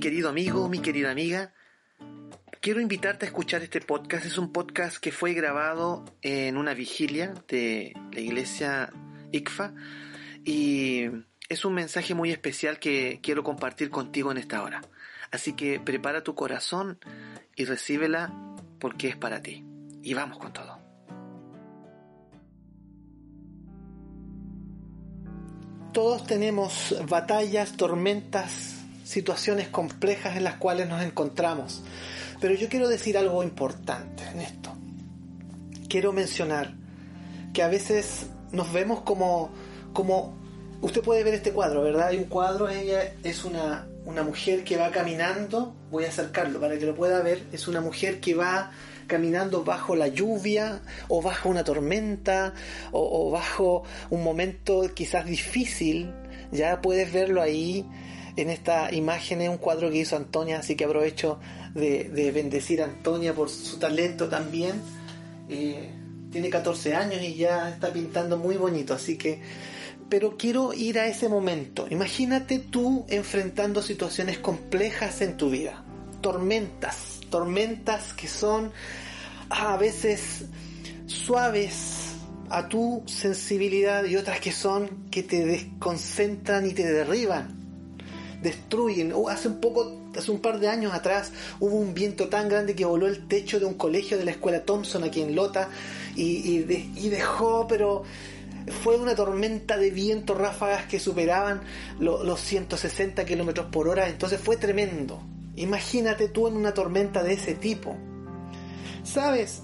querido amigo, mi querida amiga. Quiero invitarte a escuchar este podcast. Es un podcast que fue grabado en una vigilia de la iglesia ICFA y es un mensaje muy especial que quiero compartir contigo en esta hora. Así que prepara tu corazón y recíbela porque es para ti. Y vamos con todo. Todos tenemos batallas, tormentas, situaciones complejas en las cuales nos encontramos. Pero yo quiero decir algo importante en esto. Quiero mencionar que a veces nos vemos como, como usted puede ver este cuadro, ¿verdad? Hay un cuadro, ella es una, una mujer que va caminando, voy a acercarlo para que lo pueda ver, es una mujer que va caminando bajo la lluvia o bajo una tormenta o, o bajo un momento quizás difícil, ya puedes verlo ahí en esta imagen es un cuadro que hizo Antonia, así que aprovecho de, de bendecir a Antonia por su talento también. Eh, tiene 14 años y ya está pintando muy bonito, así que... Pero quiero ir a ese momento. Imagínate tú enfrentando situaciones complejas en tu vida. Tormentas, tormentas que son a veces suaves a tu sensibilidad y otras que son que te desconcentran y te derriban destruyen. Hace un poco, hace un par de años atrás, hubo un viento tan grande que voló el techo de un colegio de la escuela Thompson aquí en Lota y, y, dejó, pero fue una tormenta de viento, ráfagas que superaban lo, los 160 kilómetros por hora, entonces fue tremendo. Imagínate tú en una tormenta de ese tipo. ¿Sabes?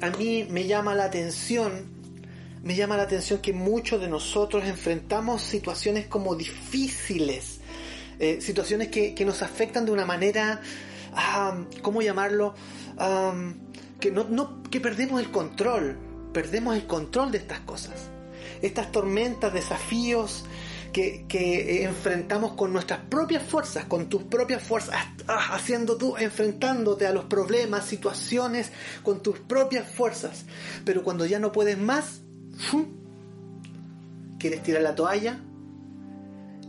A mí me llama la atención me llama la atención que muchos de nosotros enfrentamos situaciones como difíciles, eh, situaciones que, que, nos afectan de una manera, ¿cómo llamarlo? Que, no, que perdemos el control, perdemos el control de estas cosas. Estas tormentas, desafíos que, que enfrentamos con nuestras propias fuerzas, con tus propias fuerzas, ah, haciendo tú, enfrentándote a los problemas, situaciones con tus propias fuerzas. Pero cuando ya no puedes más, quieres tirar la toalla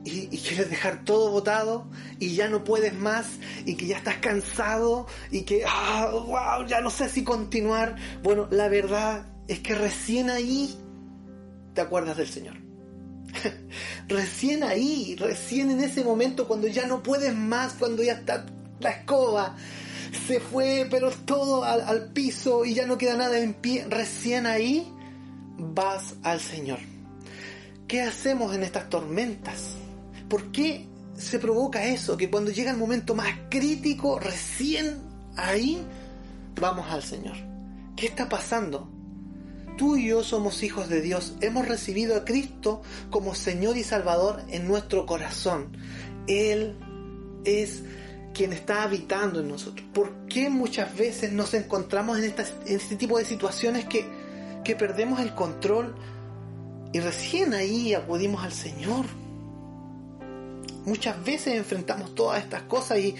y, quieres dejar todo botado y ya no puedes más y que ya estás cansado y que ah, ya no sé si continuar. Bueno, la verdad es que recién ahí te acuerdas del Señor. recién ahí, recién en ese momento cuando ya no puedes más, cuando ya está la escoba se fue, pero todo al, al piso y ya no queda nada en pie, recién ahí vas al Señor. ¿Qué hacemos en estas tormentas? ¿Por qué se provoca eso? Que cuando llega el momento más crítico, recién ahí vamos al Señor. ¿Qué está pasando? Tú y yo somos hijos de Dios. Hemos recibido a Cristo como Señor y Salvador en nuestro corazón. Él es quien está habitando en nosotros. ¿Por qué muchas veces nos encontramos en, este tipo de situaciones que que perdemos el control y recién ahí acudimos al Señor. Muchas veces enfrentamos todas estas cosas y,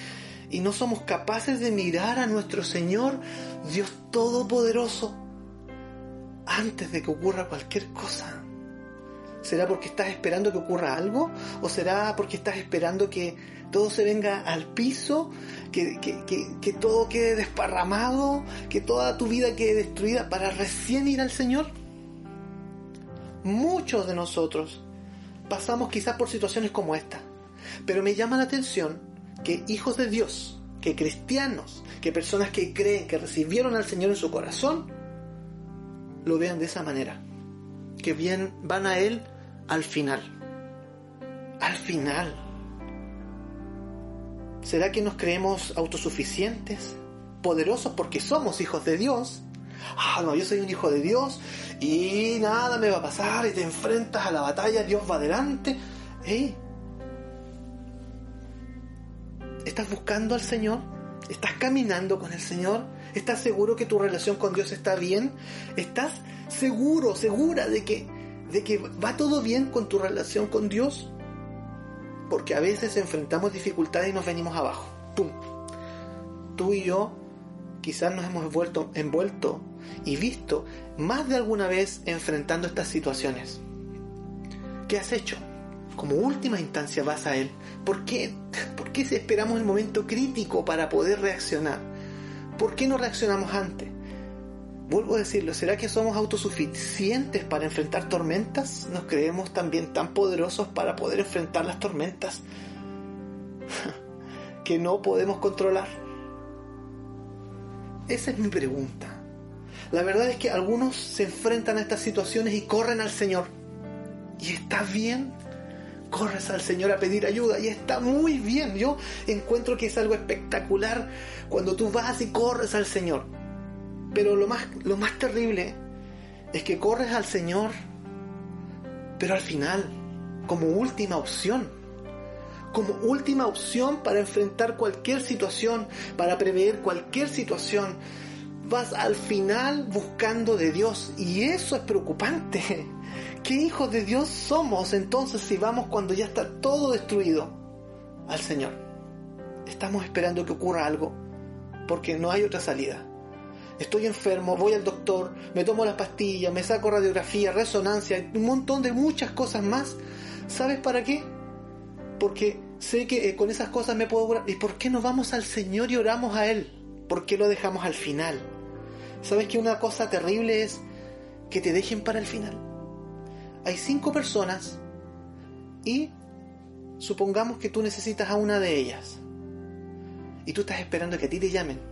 y no somos capaces de mirar a nuestro Señor, Dios Todopoderoso, antes de que ocurra cualquier cosa. ¿Será porque estás esperando que ocurra algo? ¿O será porque estás esperando que todo se venga al piso? Que, que, que, todo quede desparramado? ¿Que toda tu vida quede destruida para recién ir al Señor? Muchos de nosotros pasamos quizás por situaciones como esta. Pero me llama la atención que hijos de Dios, que cristianos, que personas que creen que recibieron al Señor en su corazón, lo vean de esa manera que bien van a Él al final. Al final. ¿Será que nos creemos autosuficientes? Poderosos porque somos hijos de Dios. ah, no, yo soy un hijo de Dios y nada me va a pasar y te enfrentas a la batalla, Dios va adelante. Hey, ¿estás buscando al Señor? ¿Estás caminando con el Señor? ¿Estás seguro que tu relación con Dios está bien? ¿Estás seguro, segura de que, de que va todo bien con tu relación con Dios? Porque a veces enfrentamos dificultades y nos venimos abajo. ¡Pum! Tú y yo quizás nos hemos vuelto, envuelto y visto más de alguna vez enfrentando estas situaciones. ¿Qué has hecho? Como última instancia vas a Él. ¿Por qué? ¿Por qué esperamos el momento crítico para poder reaccionar? ¿Por qué no reaccionamos antes? Vuelvo a decirlo, ¿será que somos autosuficientes para enfrentar tormentas? ¿Nos creemos también tan poderosos para poder enfrentar las tormentas que no podemos controlar? Esa es mi pregunta. La verdad es que algunos se enfrentan a estas situaciones y corren al Señor. Y está bien, corres al Señor a pedir ayuda y está muy bien. Yo encuentro que es algo espectacular cuando tú vas y corres al Señor. Pero lo más, lo más terrible es que corres al Señor, pero al final, como última opción, como última opción para enfrentar cualquier situación, para prever cualquier situación, vas al final buscando de Dios y eso es preocupante. ¿Qué hijos de Dios somos entonces si vamos cuando ya está todo destruido al Señor? Estamos esperando que ocurra algo porque no hay otra salida. Estoy enfermo, voy al doctor, me tomo las pastillas, me saco radiografía, resonancia, un montón de muchas cosas más. ¿Sabes para qué? Porque sé que eh, con esas cosas me puedo curar. ¿Y por qué no vamos al Señor y oramos a Él? ¿Por qué lo dejamos al final? ¿Sabes que una cosa terrible es que te dejen para el final? Hay cinco personas y supongamos que tú necesitas a una de ellas y tú estás esperando que a ti te llamen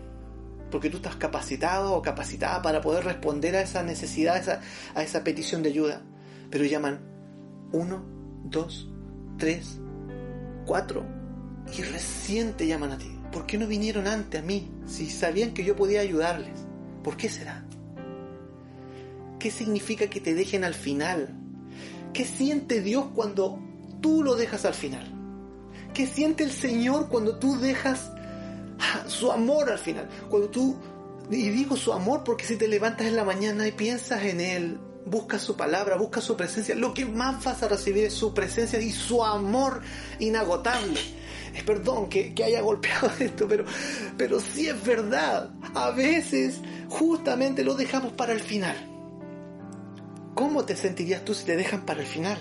porque tú estás capacitado o capacitada para poder responder a esa necesidad, a esa, petición de ayuda. Pero llaman uno, dos, tres, cuatro y recién te llaman a ti. ¿Por qué no vinieron antes a mí si sabían que yo podía ayudarles? ¿Por qué será? ¿Qué significa que te dejen al final? ¿Qué siente Dios cuando tú lo dejas al final? ¿Qué siente el Señor cuando tú dejas su amor al final? Cuando tú, y digo su amor porque si te levantas en la mañana y piensas en Él, buscas su palabra, buscas su presencia, lo que más vas a recibir es su presencia y su amor inagotable. Es perdón que, que haya golpeado esto, pero, pero sí es verdad. A veces justamente lo dejamos para el final. ¿Cómo te sentirías tú si te dejan para el final?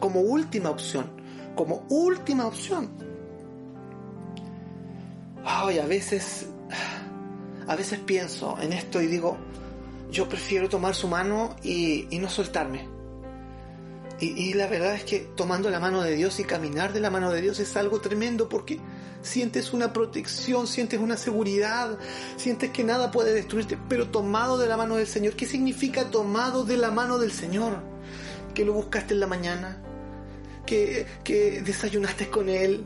Como última opción. Como última opción. Ay, a veces. A veces pienso en esto y digo, yo prefiero tomar su mano y, y no soltarme. Y, la verdad es que tomando la mano de Dios y caminar de la mano de Dios es algo tremendo porque sientes una protección, sientes una seguridad, sientes que nada puede destruirte, pero tomado de la mano del Señor. ¿Qué significa tomado de la mano del Señor? Que lo buscaste en la mañana, que, que desayunaste con Él,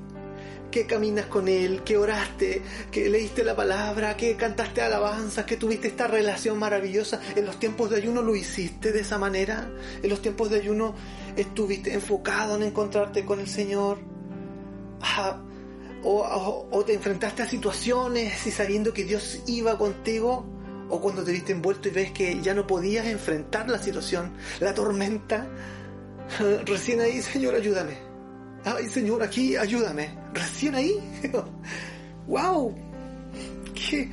que caminas con Él, que oraste, que leíste la palabra, que cantaste alabanzas, que tuviste esta relación maravillosa. En los tiempos de ayuno lo hiciste de esa manera. En los tiempos de ayuno estuviste enfocado en encontrarte con el Señor. o, o, te enfrentaste a situaciones y sabiendo que Dios iba contigo. O cuando te viste envuelto y ves que ya no podías enfrentar la situación, la tormenta. Recién ahí, Señor, ayúdame ay Señor, aquí ayúdame. Recién ahí. ¡Wow! Qué,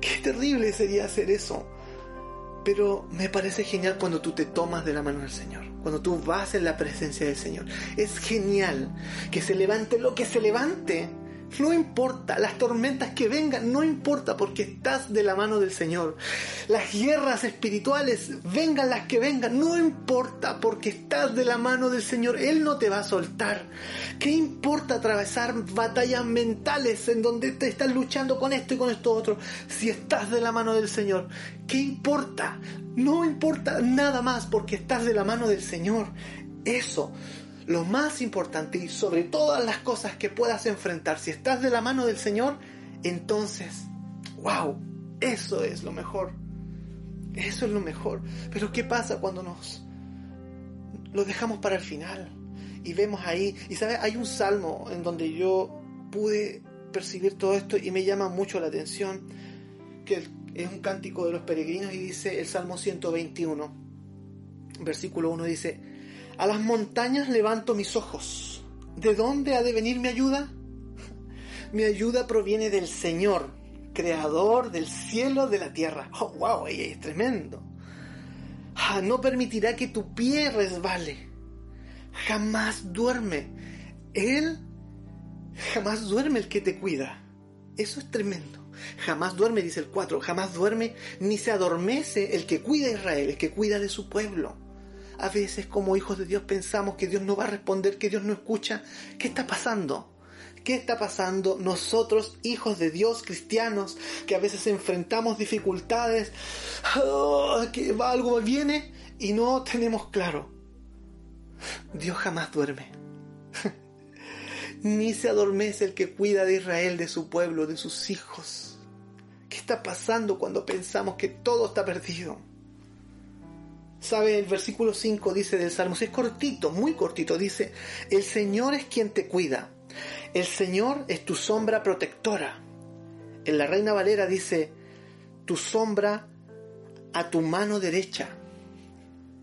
qué terrible sería hacer eso. Pero me parece genial cuando tú te tomas de la mano del Señor, cuando tú vas en la presencia del Señor. Es genial que se levante lo que se levante no importa, las tormentas que vengan, no importa porque estás de la mano del Señor. Las guerras espirituales, vengan las que vengan, no importa porque estás de la mano del Señor. Él no te va a soltar. ¿Qué importa atravesar batallas mentales en donde te estás luchando con esto y con esto otro si estás de la mano del Señor? ¿Qué importa? No importa nada más porque estás de la mano del Señor. Eso lo más importante y sobre todas las cosas que puedas enfrentar, si estás de la mano del Señor, entonces, wow, eso es lo mejor. Eso es lo mejor. Pero ¿qué pasa cuando nos lo dejamos para el final? Y vemos ahí, y sabes, hay un salmo en donde yo pude percibir todo esto y me llama mucho la atención, que es un cántico de los peregrinos y dice el Salmo 121, versículo 1 dice, a las montañas levanto mis ojos, ¿de dónde ha de venir mi ayuda? Mi ayuda proviene del Señor, creador del cielo, de la tierra. Oh, wow, es tremendo. Ah, no permitirá que tu pie resbale. Jamás duerme. Él jamás duerme el que te cuida. Eso es tremendo. Jamás duerme, dice el 4, jamás duerme ni se adormece el que cuida a Israel, el que cuida de su pueblo. A veces como hijos de Dios pensamos que Dios no va a responder, que Dios no escucha. ¿Qué está pasando? ¿Qué está pasando nosotros, hijos de Dios, cristianos, que a veces enfrentamos dificultades, oh, que algo viene y no tenemos claro? Dios jamás duerme. Ni se adormece el que cuida de Israel, de su pueblo, de sus hijos. ¿Qué está pasando cuando pensamos que todo está perdido? ¿Sabe? El versículo 5 dice del Salmo, es cortito, muy cortito, dice, el Señor es quien te cuida el Señor es tu sombra protectora. En la Reina Valera dice, tu sombra a tu mano derecha.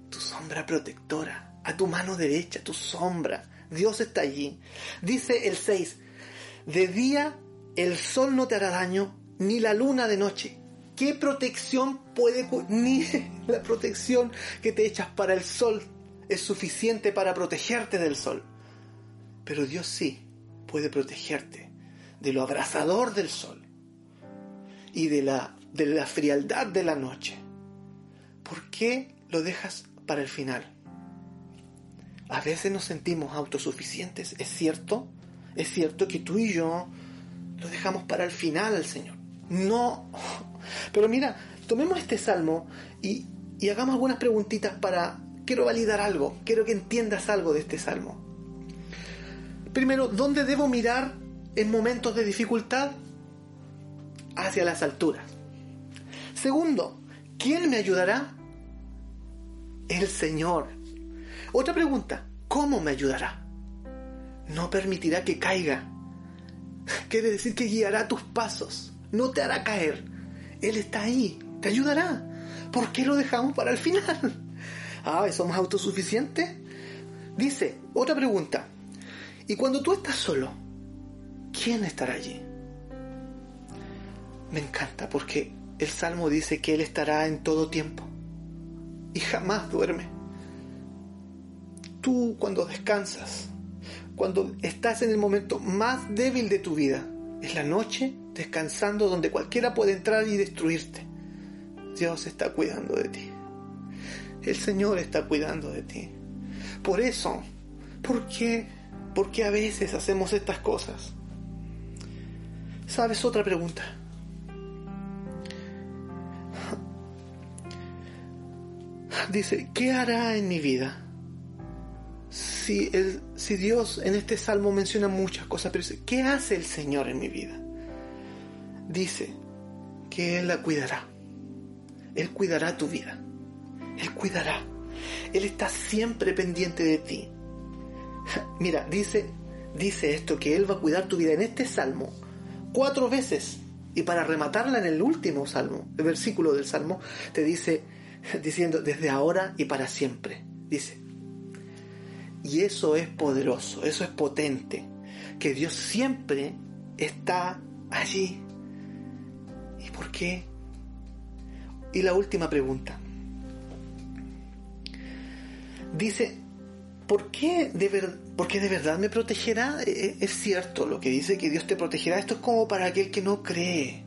Tu sombra protectora, a tu mano derecha, tu sombra. Dios está allí. Dice el 6, de día el sol no te hará daño, ni la luna de noche. ¿Qué protección puede... Ni la protección que te echas para el sol es suficiente para protegerte del sol. Pero Dios sí puede protegerte de lo abrasador del sol y de la, de la frialdad de la noche. ¿Por qué lo dejas para el final? A veces nos sentimos autosuficientes, es cierto, es cierto que tú y yo lo dejamos para el final al Señor. No, pero mira, tomemos este salmo y, y hagamos algunas preguntitas para, quiero validar algo, quiero que entiendas algo de este salmo. Primero, ¿dónde debo mirar en momentos de dificultad? Hacia las alturas. Segundo, ¿quién me ayudará? El Señor. Otra pregunta, ¿cómo me ayudará? No permitirá que caiga. Quiere decir que guiará tus pasos, no te hará caer. Él está ahí, te ayudará. ¿Por qué lo dejamos para el final? Ah, ¿somos autosuficientes? Dice, otra pregunta, y cuando tú estás solo, ¿quién estará allí? Me encanta porque el Salmo dice que Él estará en todo tiempo y jamás duerme. Tú cuando descansas, cuando estás en el momento más débil de tu vida, es la noche descansando donde cualquiera puede entrar y destruirte. Dios está cuidando de ti. El Señor está cuidando de ti. Por eso, ¿por qué ¿Por qué a veces hacemos estas cosas? ¿Sabes otra pregunta? Dice, ¿qué hará en mi vida? Si, si Dios en este salmo menciona muchas cosas, pero ¿qué hace el Señor en mi vida? Dice que Él la cuidará. Él cuidará tu vida. Él cuidará. Él está siempre pendiente de ti. Mira, dice, dice esto que Él va a cuidar tu vida en este salmo cuatro veces. Y para rematarla en el último salmo, el versículo del salmo, te dice, diciendo, desde ahora y para siempre. Dice. Y eso es poderoso, eso es potente. Que Dios siempre está allí. ¿Y por qué? Y la última pregunta. Dice, ¿por qué de, de verdad me protegerá? E, e, es cierto lo que dice que Dios te protegerá. Esto es como para aquel que no cree.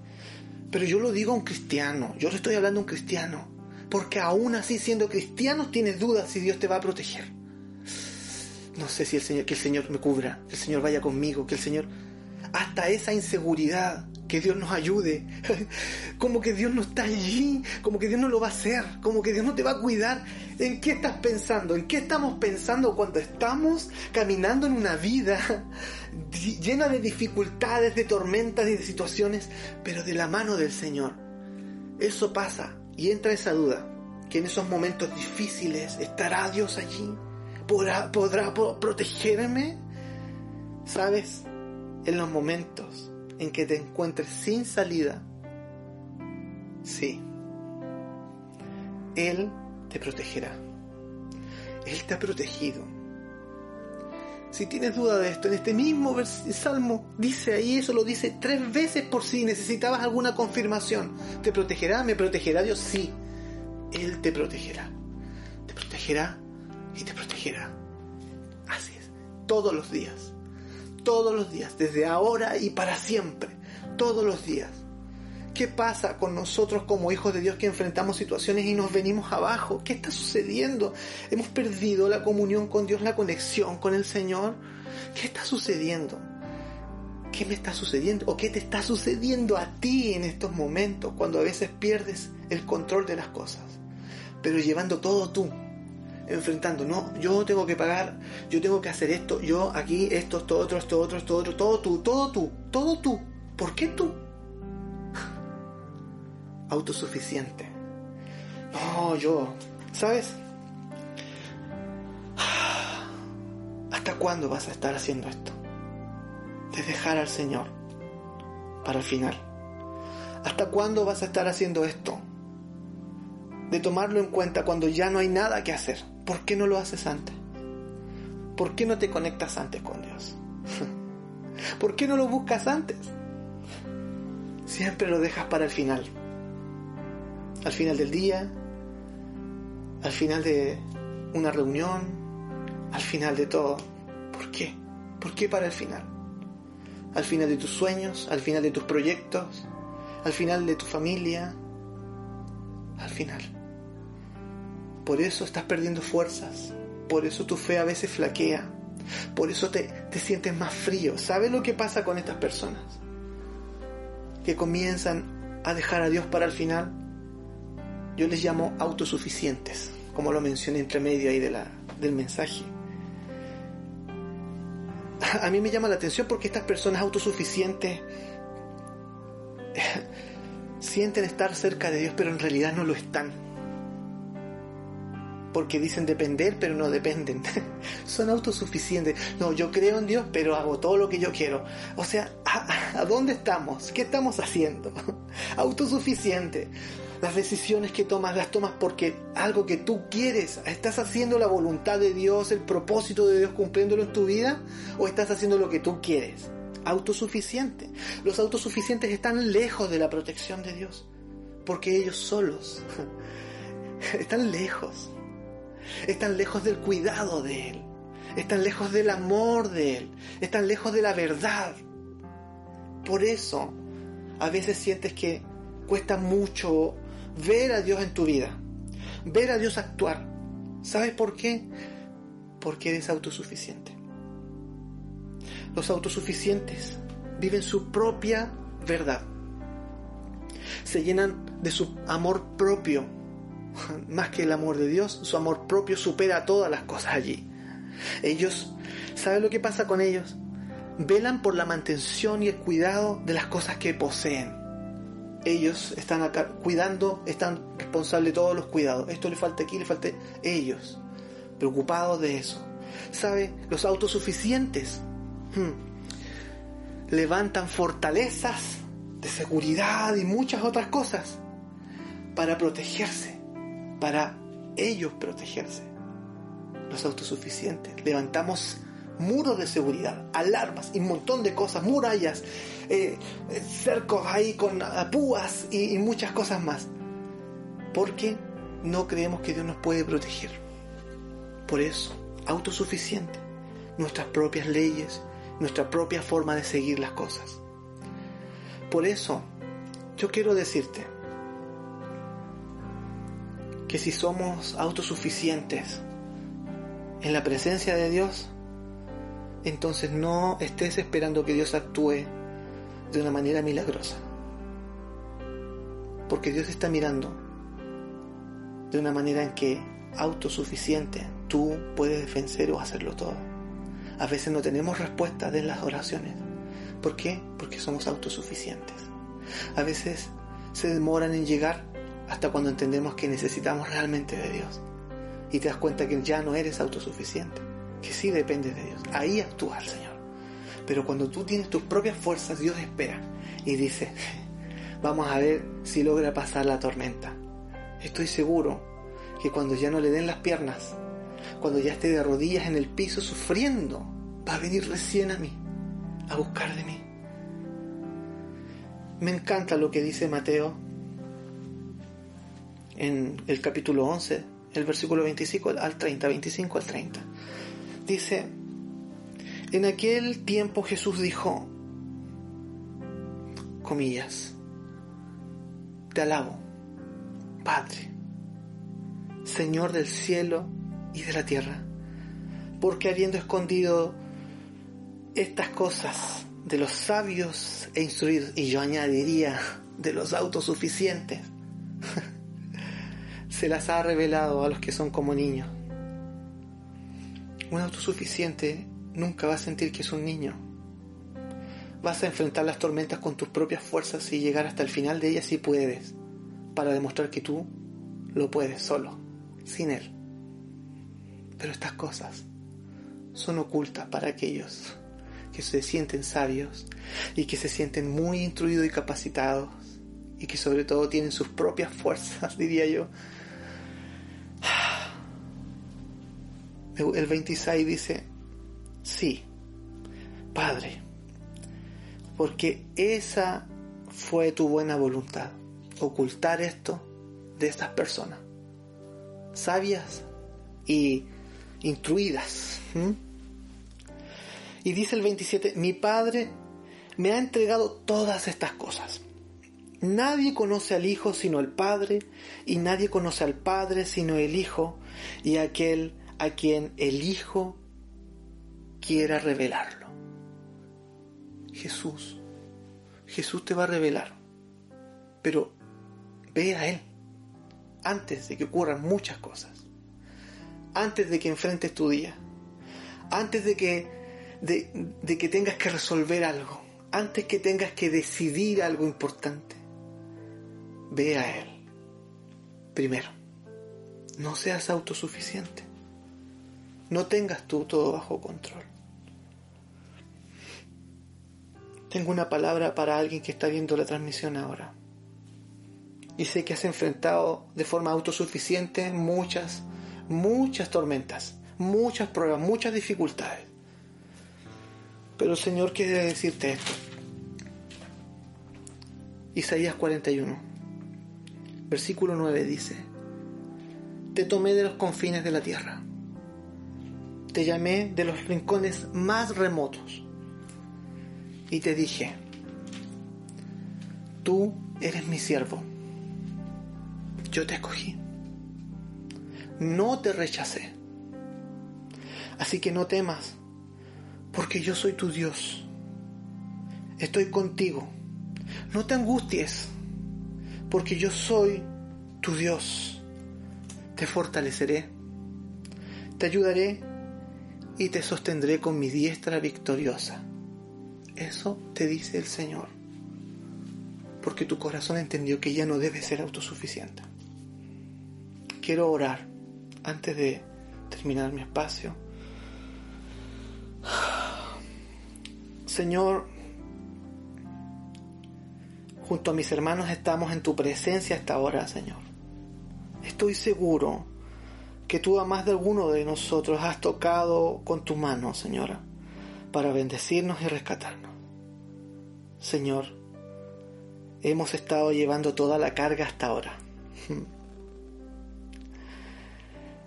Pero yo lo digo a un cristiano, yo le estoy hablando a un cristiano. Porque aún así siendo cristiano tienes dudas si Dios te va a proteger. No sé si el Señor, que el Señor me cubra, que el Señor vaya conmigo, que el Señor... Hasta esa inseguridad que Dios nos ayude, como que Dios no está allí, como que Dios no lo va a hacer, como que Dios no te va a cuidar. ¿En qué estás pensando? ¿En qué estamos pensando cuando estamos caminando en una vida llena de dificultades, de tormentas y de situaciones, pero de la mano del Señor? Eso pasa y entra esa duda, que en esos momentos difíciles estará Dios allí, podrá, podrá protegerme, ¿sabes? En los momentos en que te encuentres sin salida, sí, Él te protegerá. Él te ha protegido. Si tienes duda de esto, en este mismo salmo dice ahí, eso lo dice tres veces por si necesitabas alguna confirmación. ¿Te protegerá? ¿Me protegerá Dios? Sí, Él te protegerá. Te protegerá y te protegerá. Así es, todos los días. Todos los días, desde ahora y para siempre. Todos los días. ¿Qué pasa con nosotros como hijos de Dios que enfrentamos situaciones y nos venimos abajo? ¿Qué está sucediendo? ¿Hemos perdido la comunión con Dios, la conexión con el Señor? ¿Qué está sucediendo? ¿Qué me está sucediendo? ¿O qué te está sucediendo a ti en estos momentos cuando a veces pierdes el control de las cosas? Pero llevando todo tú, enfrentando, no, yo tengo que pagar, yo tengo que hacer esto, yo aquí, esto, esto otro, esto otro, esto otro, todo tú, todo tú, todo tú. ¿Por qué tú? autosuficiente. No, yo, ¿sabes? ¿Hasta cuándo vas a estar haciendo esto? De dejar al Señor para el final. ¿Hasta cuándo vas a estar haciendo esto? De tomarlo en cuenta cuando ya no hay nada que hacer. ¿Por qué no lo haces antes? ¿Por qué no te conectas antes con Dios? ¿Por qué no lo buscas antes? Siempre lo dejas para el final al final del día, al final de una reunión, al final de todo. ¿Por qué? ¿Por qué para el final? Al final de tus sueños, al final de tus proyectos, al final de tu familia, al final. Por eso estás perdiendo fuerzas, por eso tu fe a veces flaquea, por eso te, te sientes más frío. ¿Sabes lo que pasa con estas personas? Que comienzan a dejar a Dios para el final yo les llamo autosuficientes, como lo mencioné entre medio ahí del mensaje. A mí me llama la atención porque estas personas autosuficientes sienten estar cerca de Dios, pero en realidad no lo están. Porque dicen depender, pero no dependen. Son autosuficientes. No, yo creo en Dios, pero hago todo lo que yo quiero. O sea, ¿a, a dónde estamos? ¿Qué estamos haciendo? Autosuficiente las decisiones que tomas las tomas porque algo que tú quieres, ¿estás haciendo la voluntad de Dios, el propósito de Dios cumpliéndolo en tu vida o estás haciendo lo que tú quieres? Autosuficiente. Los autosuficientes están lejos de la protección de Dios porque ellos solos están lejos. Están lejos del cuidado de Él. Están lejos del amor de Él. Están lejos de la verdad. Por eso, a veces sientes que cuesta mucho ver a Dios en tu vida, ver a Dios actuar. ¿Sabes por qué? Porque eres autosuficiente. Los autosuficientes viven su propia verdad. Se llenan de su amor propio. Más que el amor de Dios, su amor propio supera todas las cosas allí. Ellos, ¿sabes lo que pasa con ellos? Velan por la mantención y el cuidado de las cosas que poseen ellos están cuidando, están responsables de todos los cuidados. Esto le falta aquí, le falta ellos, preocupados de eso. ¿Sabe? Los autosuficientes hmm, levantan fortalezas de seguridad y muchas otras cosas para protegerse, para ellos protegerse. Los autosuficientes levantamos muros de seguridad, alarmas y un montón de cosas, murallas, eh, cercos ahí con púas y, y muchas cosas más. Porque no creemos que Dios nos puede proteger. Por eso, autosuficiente, nuestras propias leyes, nuestra propia forma de seguir las cosas. Por eso, yo quiero decirte que si somos autosuficientes en la presencia de Dios, entonces no estés esperando que Dios actúe de una manera milagrosa. Porque Dios está mirando de una manera en que autosuficiente tú puedes vencer o hacerlo todo. A veces no tenemos respuesta de las oraciones. ¿Por qué? Porque somos autosuficientes. A veces se demoran en llegar hasta cuando entendemos que necesitamos realmente de Dios. Y te das cuenta que ya no eres autosuficiente, que sí dependes de Dios. Ahí actúa el Señor. Pero cuando tú tienes tus propias fuerzas, Dios espera y dice, vamos a ver si logra pasar la tormenta. Estoy seguro que cuando ya no le den las piernas, cuando ya esté de rodillas en el piso sufriendo, va a venir recién a mí, a buscar de mí. Me encanta lo que dice Mateo en el capítulo 11, el versículo 25 al 30, 25 al 30. Dice, en aquel tiempo Jesús dijo, comillas, te alabo, Padre, Señor del cielo y de la tierra, porque habiendo escondido estas cosas de los sabios e instruidos, y yo añadiría de los autosuficientes, se las ha revelado a los que son como niños. Un autosuficiente nunca va a sentir que es un niño. Vas a enfrentar las tormentas con tus propias fuerzas y llegar hasta el final de ellas si puedes, para demostrar que tú lo puedes solo, sin él. Pero estas cosas son ocultas para aquellos que se sienten sabios y que se sienten muy instruidos y capacitados y que sobre todo tienen sus propias fuerzas, diría yo. El 26 dice, sí, Padre, porque esa fue tu buena voluntad, ocultar esto de estas personas, sabias y instruidas. Y dice el 27, mi Padre me ha entregado todas estas cosas. Nadie conoce al Hijo sino el Padre, y nadie conoce al Padre sino el Hijo, y aquel a quien el Hijo quiera revelarlo. Jesús, Jesús te va a revelar, pero ve a Él antes de que ocurran muchas cosas, antes de que enfrentes tu día, antes de que, de, de que tengas que resolver algo, antes que tengas que decidir algo importante. Ve a Él. Primero, no seas autosuficiente. No tengas tú todo bajo control. Tengo una palabra para alguien que está viendo la transmisión ahora. Y sé que has enfrentado de forma autosuficiente muchas, muchas tormentas, muchas pruebas, muchas dificultades. Pero el Señor quiere decirte esto. Isaías 41, versículo 9 dice, Te tomé de los confines de la tierra, te llamé de los rincones más remotos. Y te dije, tú eres mi siervo, yo te escogí, no te rechacé, así que no temas, porque yo soy tu Dios, estoy contigo, no te angusties, porque yo soy tu Dios, te fortaleceré, te ayudaré y te sostendré con mi diestra victoriosa. Eso te dice el Señor, porque tu corazón entendió que ya no debe ser autosuficiente. Quiero orar antes de terminar mi espacio. Señor, junto a mis hermanos estamos en tu presencia hasta ahora, Señor. Estoy seguro que tú a más de alguno de nosotros has tocado con tu mano, Señora, para bendecirnos y rescatarnos. Señor, hemos estado llevando toda la carga hasta ahora.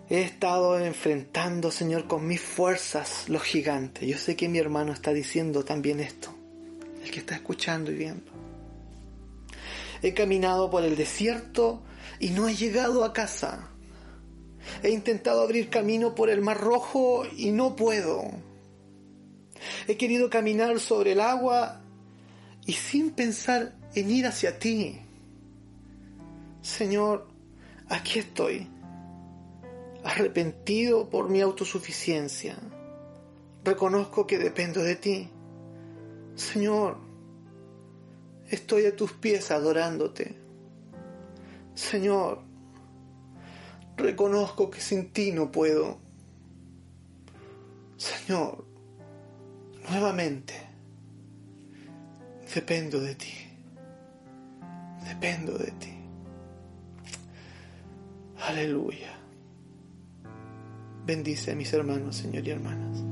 He estado enfrentando, Señor, con mis fuerzas los gigantes. Yo sé que mi hermano está diciendo también esto, el que está escuchando y viendo. He caminado por el desierto y no he llegado a casa. He intentado abrir camino por el mar rojo y no puedo. He querido caminar sobre el agua y sin pensar en ir hacia ti. Señor, aquí estoy, arrepentido por mi autosuficiencia. Reconozco que dependo de ti. Señor, estoy a tus pies adorándote. Señor, reconozco que sin ti no puedo. Señor, nuevamente, dependo de ti. Dependo de ti. Aleluya. Bendice a mis hermanos, Señor y hermanas.